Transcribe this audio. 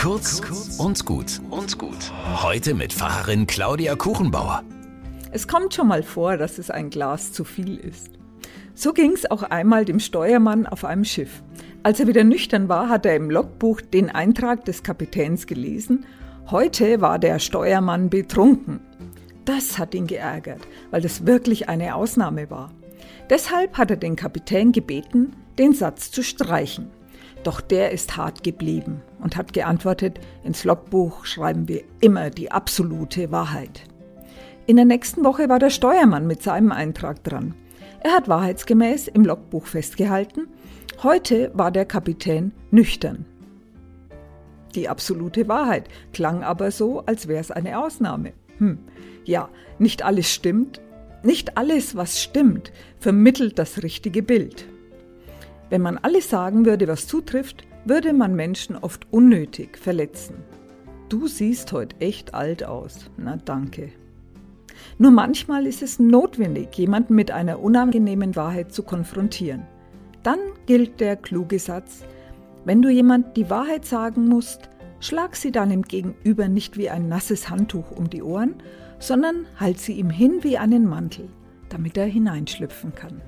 Kurz und gut und gut. Heute mit Pfarrerin Claudia Kuchenbauer. Es kommt schon mal vor, dass es ein Glas zu viel ist. So ging es auch einmal dem Steuermann auf einem Schiff. Als er wieder nüchtern war, hat er im Logbuch den Eintrag des Kapitäns gelesen. Heute war der Steuermann betrunken. Das hat ihn geärgert, weil das wirklich eine Ausnahme war. Deshalb hat er den Kapitän gebeten, den Satz zu streichen. Doch der ist hart geblieben und hat geantwortet, ins Logbuch schreiben wir immer die absolute Wahrheit. In der nächsten Woche war der Steuermann mit seinem Eintrag dran. Er hat wahrheitsgemäß im Logbuch festgehalten, heute war der Kapitän nüchtern. Die absolute Wahrheit klang aber so, als wäre es eine Ausnahme. Hm, ja, nicht alles stimmt. Nicht alles, was stimmt, vermittelt das richtige Bild. Wenn man alles sagen würde, was zutrifft, würde man Menschen oft unnötig verletzen. Du siehst heute echt alt aus. Na danke. Nur manchmal ist es notwendig, jemanden mit einer unangenehmen Wahrheit zu konfrontieren. Dann gilt der kluge Satz, wenn du jemand die Wahrheit sagen musst, schlag sie deinem Gegenüber nicht wie ein nasses Handtuch um die Ohren, sondern halt sie ihm hin wie einen Mantel, damit er hineinschlüpfen kann.